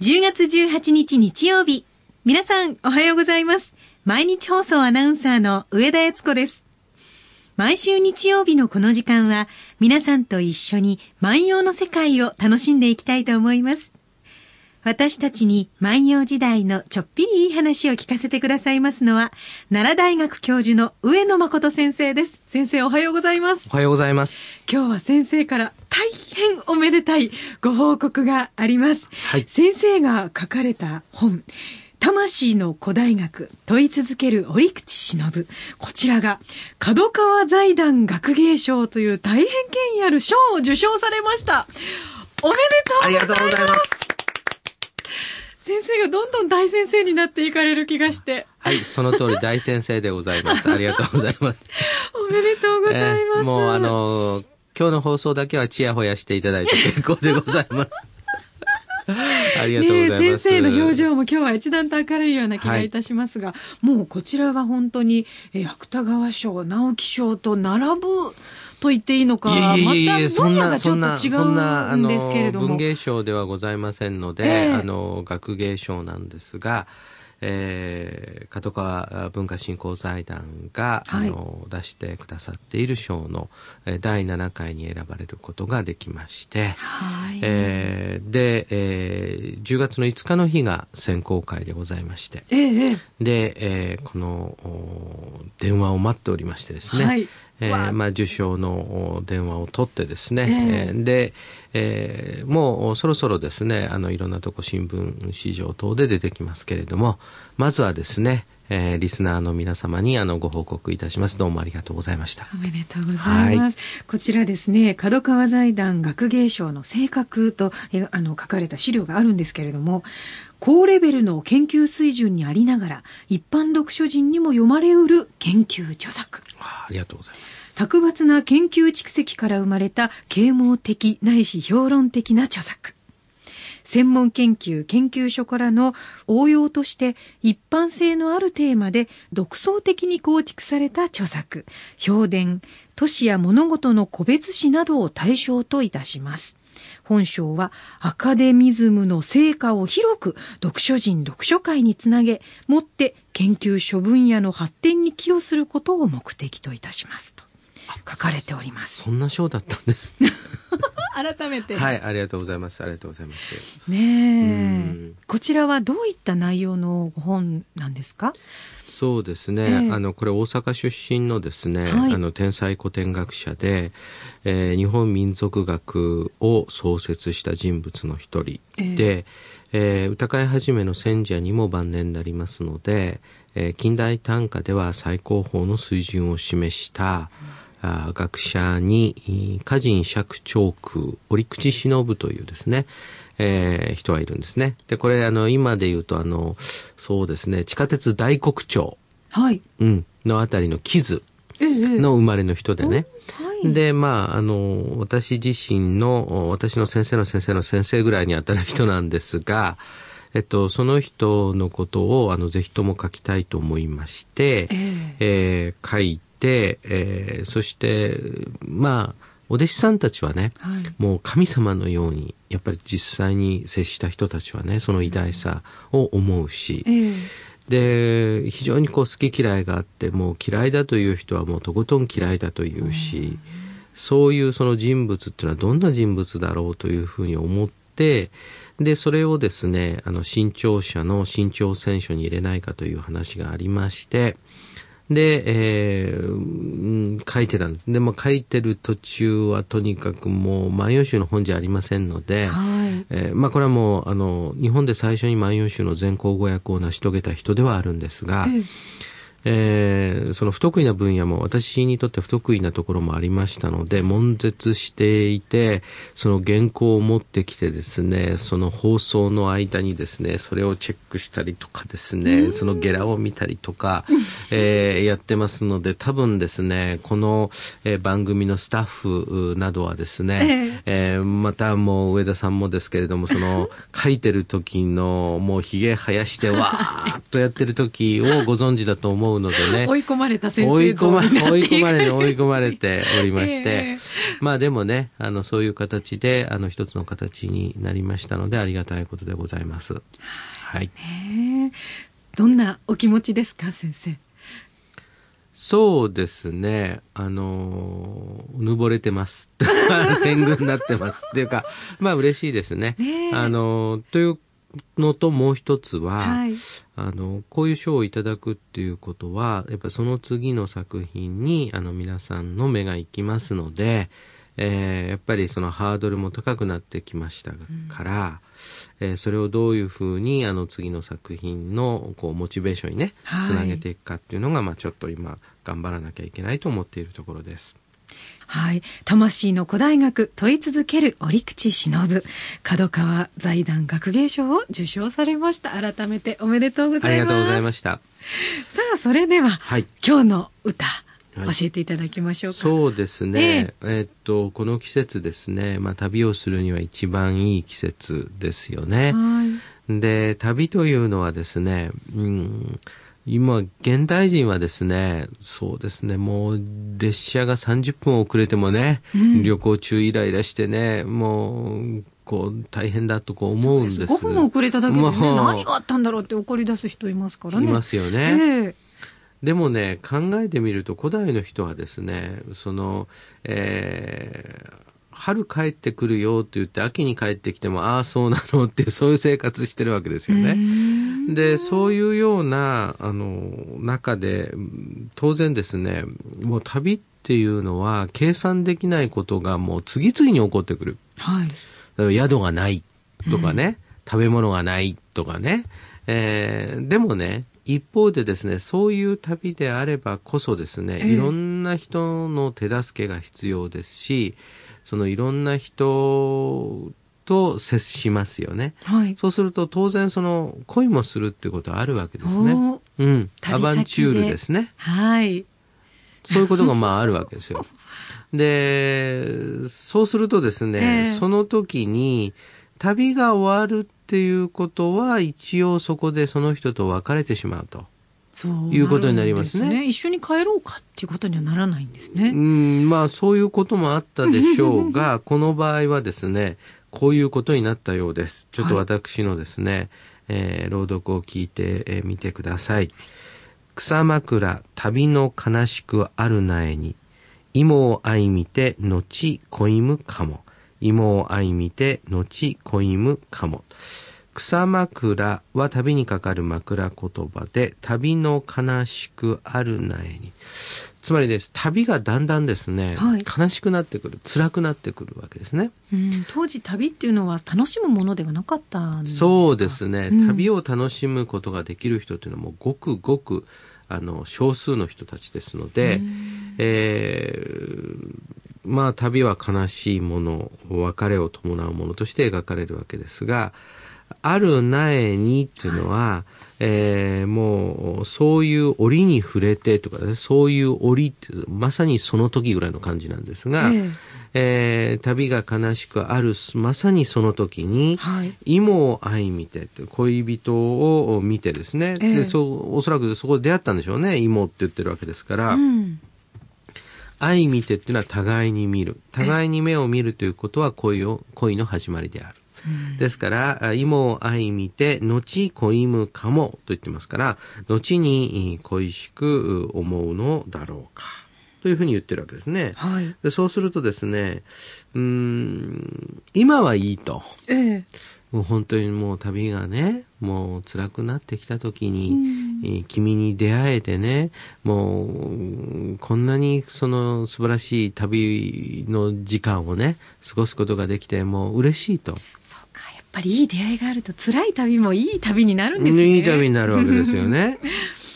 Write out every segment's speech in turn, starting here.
10月18日日曜日。皆さん、おはようございます。毎日放送アナウンサーの上田悦子です。毎週日曜日のこの時間は、皆さんと一緒に万葉の世界を楽しんでいきたいと思います。私たちに万葉時代のちょっぴりいい話を聞かせてくださいますのは、奈良大学教授の上野誠先生です。先生おはようございます。おはようございます。今日は先生から大変おめでたいご報告があります。はい先生が書かれた本、魂の古代学問い続ける折口忍。こちらが角川財団学芸賞という大変権威ある賞を受賞されました。おめでとうありがとうございます。先生がどんどん大先生になっていかれる気がして。はい、その通り大先生でございます。ありがとうございます。おめでとうございます。えーもうあのー今日の放送だけはチヤホヤしていただいて結構でございます。ありがとうございます。先生の表情も今日は一段と明るいような気がいたしますが、もうこちらは本当に、えー芥川賞、直木賞と並ぶと言っていいのか、またそんな、分野がちょっそんな、と違うんの、ですけれども。文芸賞ではございませんので、ええあの、学芸賞なんですが、えー、角川文化振興財団が、はいあの出してくださっている賞のえー第7回に選ばれることができまして、はい。えーで、えー10月の5日の日が選考会でございまして、ええええで、えーこのお電話を待っておりましてですね、はいえーまあ、受賞のお電話を取ってですね、えええーで、えーもうそろそろですねあのいろんなとこ新聞市場等で出てきますけれどもまずはですね、えーリスナーの皆様にあのご報告いたします。どうもありがとうございました。おめでとうございます。こちらですね、角川財団学芸賞の性格とえあの書かれた資料があるんですけれども、高レベルの研究水準にありながら、一般読書人にも読まれうる研究著作。あありがとうございます卓抜な研究蓄積から生まれた啓蒙的ないし評論的な著作。専門研究研究所からの応用として一般性のあるテーマで独創的に構築された著作、評伝、都市や物事の個別詩などを対象といたします。本賞はアカデミズムの成果を広く読書人読書会につなげ、もって研究諸分野の発展に寄与することを目的といたしますと書かれております。そんな賞だったんですね 改めて。はいありがとうございますありがとうございますねうんえ。こちらはどういった内容の本なんですか？そうですね、ええ。あのこれ大阪出身のですね、はい。あの天才古典学者で、えー日本民族学を創設した人物の一人で、えー歌会始めの選者にも晩年になりますので、えー近代短歌では最高峰の水準を示した、あー学者にえー歌人釈長空折口忍というですね、えー人がいるんですね。で、これあの今で言うとあのそうですね地下鉄大黒町、はい。うん、のあたりの木津ええの生まれの人でね。はい。で、まあ、あの、私自身の、私の先生の先生の先生ぐらいに当たる人なんですが、えっと、その人のことを、あの、ぜひとも書きたいと思いまして、えええー書いて、えーそして、まあ、お弟子さんたちはね、はい。もう神様のように、やっぱり実際に接した人たちはね、その偉大さを思うし、ええで非常にこう好き嫌いがあってもう嫌いだという人はもうとことん嫌いだというし、そういうその人物っていうのはどんな人物だろうというふうに思ってでそれをですねあの新潮社の新潮選書に入れないかという話がありましてで、えーうん書いてたんですで、まあ、書いてる途中はとにかくもう万葉集の本じゃありませんので、はい。えーまあこれはもうあの日本で最初に万葉集の全校語訳を成し遂げた人ではあるんですが、えええーその不得意な分野も私にとって不得意なところもありましたので悶絶していてその原稿を持ってきてですねその放送の間にですねそれをチェックしたりとかですねそのゲラを見たりとか、えーやってますので多分ですねこの、えー番組のスタッフなどはですね、えーまたもう上田さんもですけれどもその 書いてる時のもうひげ生やしてわーっとやってる時をご存知だと思う思うのでね。追い込まれた先生追い込ま、像になって追い込まれて、いく追い込まれておりまして。ええまあでもね、あの、そういう形で、あの、一つの形になりましたので、ありがたいことでございます。はい。ねえどんなお気持ちですか先生？そうですね。あのー、うぬぼれてます。天狗になってます。っていうか、まあ嬉しいですね。ねえあのー、というのともう一つは、はい。あの、こういう賞をいただくっていうことは、やっぱその次の作品に、あの、皆さんの目が行きますので、えーやっぱりそのハードルも高くなってきましたから、えーそれをどういうふうに、あの、次の作品の、こう、モチベーションにね、はい。つなげていくかっていうのが、まあちょっと今、頑張らなきゃいけないと思っているところです。はい。魂の古代学問い続ける折口忍角川財団学芸賞を受賞されました。改めておめでとうごあざいます。りがとうございました。さあ、それでは、はい。今日の歌、はい教えていただきましょうか。そうですね。えーっと、この季節ですね、まあ旅をするには一番いい季節ですよね。はい。で、旅というのはですね、うん、今、現代人はですね、そうですね、もう列車が30分遅れてもね、うん旅行中イライラしてね、もう、こう、大変だとこう思うんです。5分遅れただけでね、まあ何があったんだろうって怒り出す人いますからね。いますよね。ええでもね、考えてみると古代の人はですね、その、えー春帰ってくるよって言って秋に帰ってきても、ああ、そうなのってそういう生活してるわけですよね。で、そういうような、あの、中で、うん当然ですね、もう旅っていうのは計算できないことがもう次々に起こってくる。はい。宿がないとかね、食べ物がないとかね、えーでもね、一方でですね、そういう旅であればこそですね、ええいろんな人の手助けが必要ですし、そのいろんな人と接しますよね。はい。そうすると当然その恋もするっていうことはあるわけですね。うん。アバンチュールですね。はい。そういうことがまああるわけですよ。で、そうするとですね、ええその時に旅が終わるっていうことは一応そこでその人と別れてしまうと。そういうことになりますねるんで一緒に帰ろうかっていうことにはならないんですうね。ん、まあそういうこともあったでしょうが、この場合はですね、こういうことになったようです。ちょっと私のですね、えー朗読を聞いてえーみてください。草枕旅の悲しくあるなえに、芋を相見て後恋むかも。芋を相見て後恋むかも。草枕は旅にかかる枕言葉で、旅の悲しくあるなえに。つまりです、旅がだんだんですね、はい。悲しくなってくる、辛くなってくるわけですね。うん、当時旅っていうのは楽しむものではなかったんですか？そうですね、うん。旅を楽しむことができる人というのはもうごくごくあの少数の人たちですので、えーまあ旅は悲しいもの別れを伴うものとして描かれるわけですがある苗にっていうのは、えーもうそういう折に触れてとかねそういう折ってまさにその時ぐらいの感じなんですが、えええー旅が悲しくあるまさにその時に、はい。芋を相見て恋人を見てですね、ええでそうおそらくそこで出会ったんでしょうね芋って言ってるわけですから、うん。相見てっていうのは互いに見る互いに目を見るということは恋を恋の始まりである。ですから、あ芋を相見て、後恋むかもと言ってますから、後にえー恋しく思うのだろうか。というふうに言ってるわけですね。はい。でそうするとですね、うーん、今はいいと。ええもう本当にもう旅がね、もう辛くなってきた時に、えー君に出会えてね、もう、うんこんなにその素晴らしい旅の時間をね、過ごすことができて、もう嬉しいと。そうか、やっぱりいい出会いがあると辛い旅もいい旅になるんですね。いい旅になるわけですよね。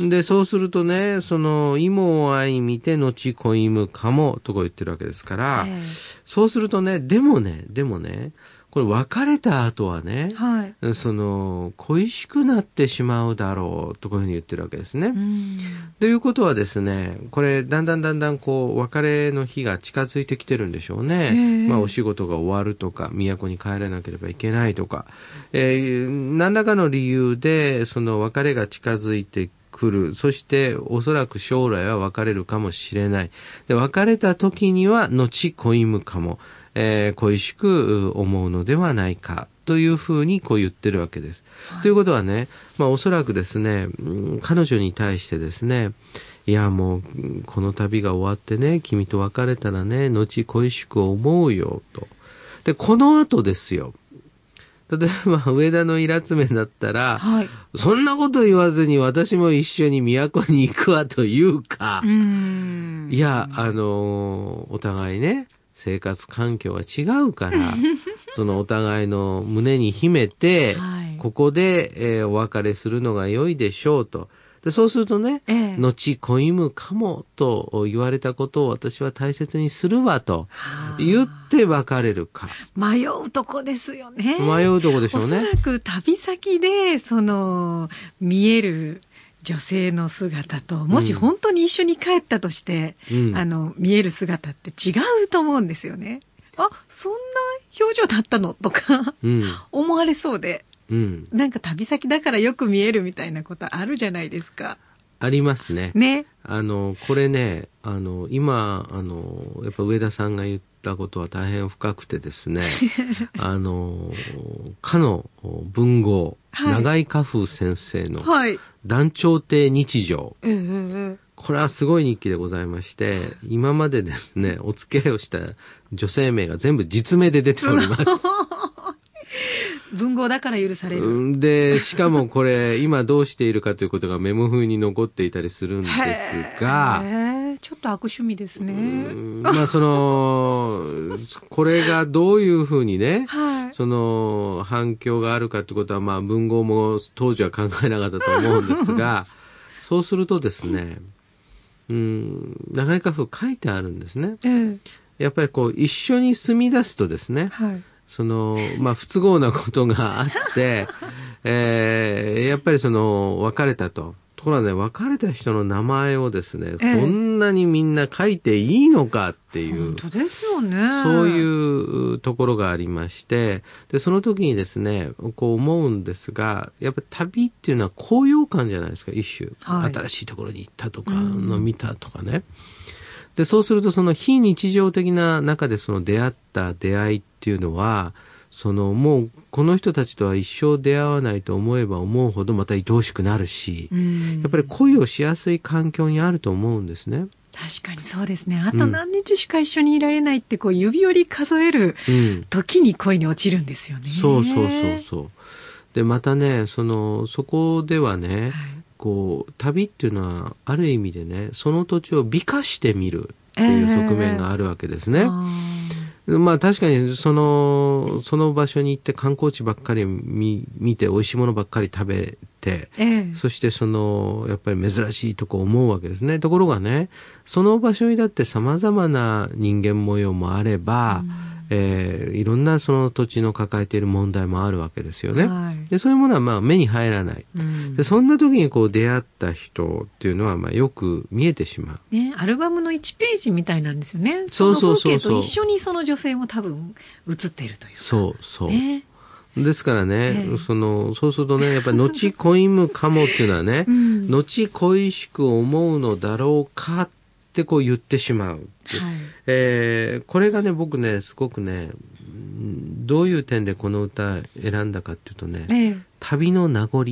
で、そうするとね、その、芋を相見て、後恋むかも、とか言ってるわけですから、ええそうするとね、でもね、でもね、これ別れた後はね、はい。その、恋しくなってしまうだろう、とこういうふうに言ってるわけですね。うん。ということはですね、これ、だんだんだんだんこう、別れの日が近づいてきてるんでしょうね。ええまあ、お仕事が終わるとか、都に帰らなければいけないとか、えー何らかの理由で、その別れが近づいてくる。そしておそらく将来は別れるかもしれない。で、別れた時には後恋むかも、えー、恋しく思うのではないか。というふうにこう言ってるわけです。はい、ということはね、まあおそらくですね、彼女に対してですね、いやもうこの旅が終わってね、君と別れたらね、後恋しく思うよと。で、この後ですよ。例えば上田のイラつめだったら、はい、そんなこと言わずに私も一緒に都に行くわというか、ういや、あの、お互いね、生活環境が違うから、そのお互いの胸に秘めて、はい、ここで、えー、お別れするのが良いでしょうと。でそうするとね、ええ、後恋むかもと言われたことを私は大切にするわと言って別れるか。迷うとこですよね。迷うとこでしょうね。おそらく旅先で、その、見える、女性の姿と、もし本当に一緒に帰ったとして、うん、あの、見える姿って違うと思うんですよね。あ、そんな表情だったの？とか、うん、思われそうで。うん、なんか旅先だからよく見えるみたいなことあるじゃないですか。ありますね。ね。あの、これね、あの、今、あの、やっぱ上田さんが言ったことは大変深くてですね、あの、かの文豪、はい、長井家風先生の、団長亭日常。はいこれはすごい日記でございまして、今までですね、お付き合いをした女性名が全部実名で出ております。文豪だから許される。で、しかもこれ、今どうしているかということがメモ風に残っていたりするんですが、ちょっと悪趣味ですね。まあ、その、これがどういうふうにね、はい、その、反響があるかということは、まあ、文豪も当時は考えなかったと思うんですが、そうするとですね、うん、長い家風書いてあるんですね。えー、やっぱりこう、一緒に住み出すとですね、はいその、まあ、不都合なことがあって、えー、やっぱりその、別れたと。ところがね、別れた人の名前をですね、ええ、こんなにみんな書いていいのかっていう。本当ですよね。そういうところがありまして、で、その時にですね、こう思うんですが、やっぱ旅っていうのは高揚感じゃないですか、一種。はい、新しいところに行ったとか、の見たとかね。で、そうするとその非日常的な中でその出会った出会いっていうのは、そのもうこの人たちとは一生出会わないと思えば思うほどまた愛おしくなるし、やっぱり恋をしやすい環境にあると思うんですね。確かにそうですね。あと何日しか一緒にいられないって、こう指折り数える時に恋に落ちるんですよね。うん、そうそうそうそう。で、またね、その、そこではね、はい、こう、旅っていうのはある意味でね、その土地を美化してみるっていう側面があるわけですね。えーまあ確かにその、その場所に行って観光地ばっかり見見て美味しいものばっかり食べて、ええ、そしてその、やっぱり珍しいとこ思うわけですね。ところがね、その場所にだって様々な人間模様もあれば、うんえー、いろんなその土地の抱えている問題もあるわけですよね。はい、でそういうものはまあ目に入らない、うん、でそんな時にこう出会った人っていうのはまあよく見えてしまう。ね、アルバムの1ページみたいなんですよね。そうそうそうそう。一緒にその女性も多分映っているというそうそう。ねですからね、えー、その、そうするとね、やっぱり、後恋むかもっていうのはね、うん、後恋しく思うのだろうかっってこう言ってしまう、はい、えー、これがね僕ねすごくねどういう点でこの歌選んだかっていうとね、えー、旅の名残、は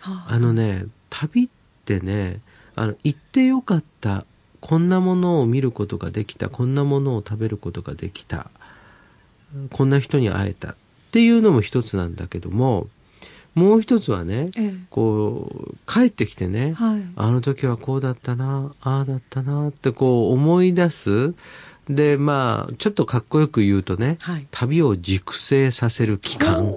あ、あのね旅ってねあの行ってよかったこんなものを見ることができたこんなものを食べることができたこんな人に会えたっていうのも一つなんだけどももう一つはね、ええ、こう帰ってきてね、はい、あの時はこうだったなああだったなってこう思い出す。でまあちょっとかっこよく言うとね、はい、旅を熟成させる期間。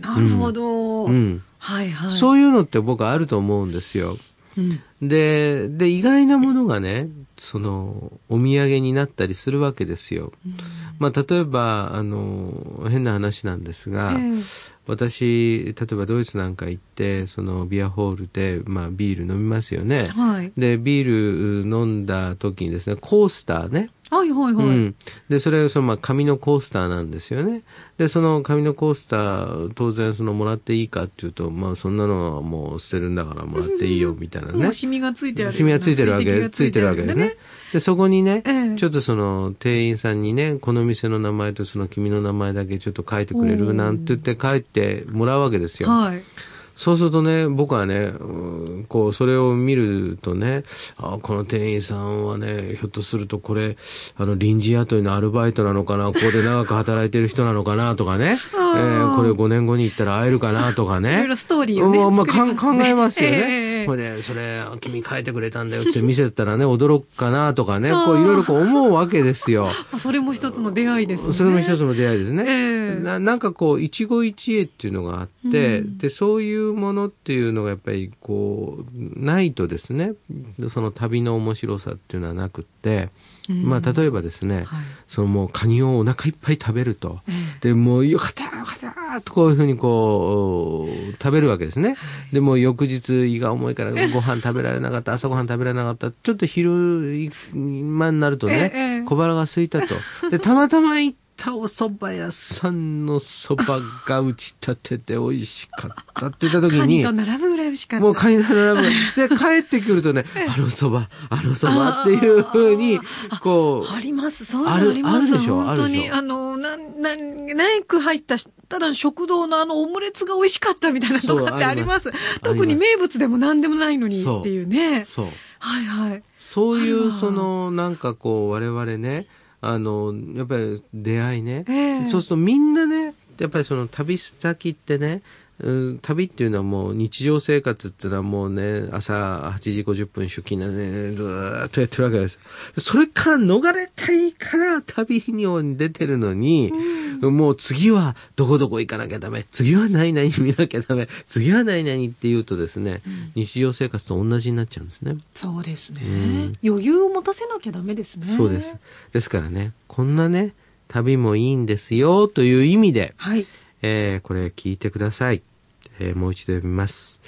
なるほど、うん、うん、はいはい、そういうのって僕はあると思うんですよ。うん、でで意外なものがねそのお土産になったりするわけですよ。うん、まあ例えばあの変な話なんですが、えー私例えばドイツなんか行ってそのビアホールで、まあ、ビール飲みますよね、はい、でビール飲んだ時にですねコースターねはいはいはい。うん、でそれそのまあ紙のコースターなんですよねでその紙のコースター当然そのもらっていいかっていうとまあそんなのはもう捨てるんだからもらっていいよみたいなねシミがついてるシミがついてるわけついてるわけですね。でそこにね、ええちょっとその店員さんにねこの店の名前とその君の名前だけちょっと書いてくれるなんて言って書いてもらうわけですよ。はい。そうするとね、僕はね、うんこう、それを見るとね、あこの店員さんはね、ひょっとするとこれ、あの、臨時雇いのアルバイトなのかな、ここで長く働いてる人なのかな、とかね、え あーーこれ5年後に行ったら会えるかな、とかね。いろいろストーリーをねまあまあ考えますよええね。ほいで、それ、君書いてくれたんだよって見せたらね、驚くかな、とかね、こう、いろいろこう思うわけですよ。あ それも一つの出会いですね。それも一つの出会いですね。ええななんかこう一期一会っていうのがあって、うんでそういうものっていうのがやっぱりこうないとですねその旅の面白さっていうのはなくって、うんまあ例えばですね、はい。そのもうカニをお腹いっぱい食べると、えでもうよかったよかったとこういうふうにこう食べるわけですね。でもう翌日胃が重いからご飯食べられなかった。朝ご飯食べられなかった。ちょっと昼間になるとね、ええ。小腹が空いたと。で、たまたま行ったお蕎麦屋さんの蕎麦が打ち立てて美味しかったって言った時にカニと、並ぶぐらい美味しかった。もうカニと並ぶ。で、帰ってくるとね、あの蕎麦、あの蕎麦っていうふうに、こう、あります。そういうります。あるでしょ本当に、あの、なん、なん、ナイク入った、ただの食堂のあのオムレツが美味しかったみたいなとかってあります。ます特に名物でも何でもないのにそうっていうね。そう。はいはい。そういう、その、なんかこう、我々ね、あの、やっぱり出会いね。ええそうするとみんなね、やっぱりその旅先ってね、うん旅っていうのはもう日常生活っていうのはもうね、朝8時50分出勤なんで、ね、ずーっとやってるわけです。それから逃れたいから旅に出てるのに、もう次はどこどこ行かなきゃダメ。次は何々見なきゃダメ。次は何々って言うとですね、日常生活と同じになっちゃうんですね。そうですねうん。余裕を持たせなきゃダメですね。そうです。。ですからね、こんなね、旅もいいんですよという意味で、はい。えーこれ聞いてください。えーもう一度読みます。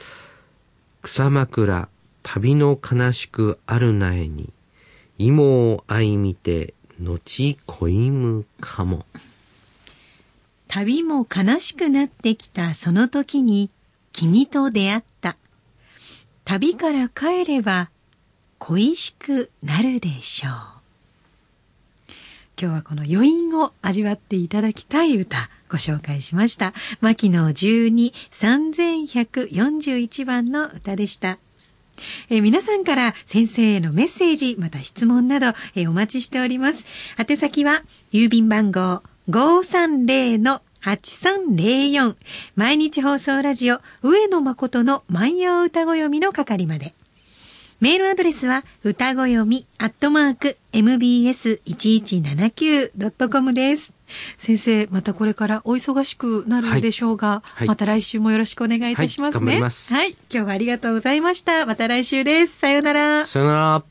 草枕、旅の悲しくあるなえに、芋を相見て、後恋むかも。旅も悲しくなってきたその時に君と出会った。旅から帰れば恋しくなるでしょう。今日はこの余韻を味わっていただきたい歌ご紹介しました。牧野12 3141番の歌でした。え皆さんから先生へのメッセージ、また質問など、えお待ちしております。宛先は、郵便番号530-8304毎日放送ラジオ上野誠の万葉歌子読みの係まで。メールアドレスは、歌子読み、アットマーク、mbs1179.com です。先生、またこれからお忙しくなるでしょうが、はいまた来週もよろしくお願いいたしますね。はい頑張りますはい。今日はありがとうございました。また来週です。さようなら。さよなら。